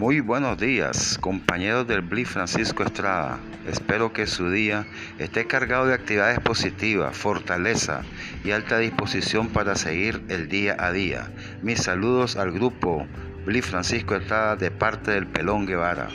Muy buenos días, compañeros del BLI Francisco Estrada. Espero que su día esté cargado de actividades positivas, fortaleza y alta disposición para seguir el día a día. Mis saludos al grupo BLI Francisco Estrada de parte del Pelón Guevara.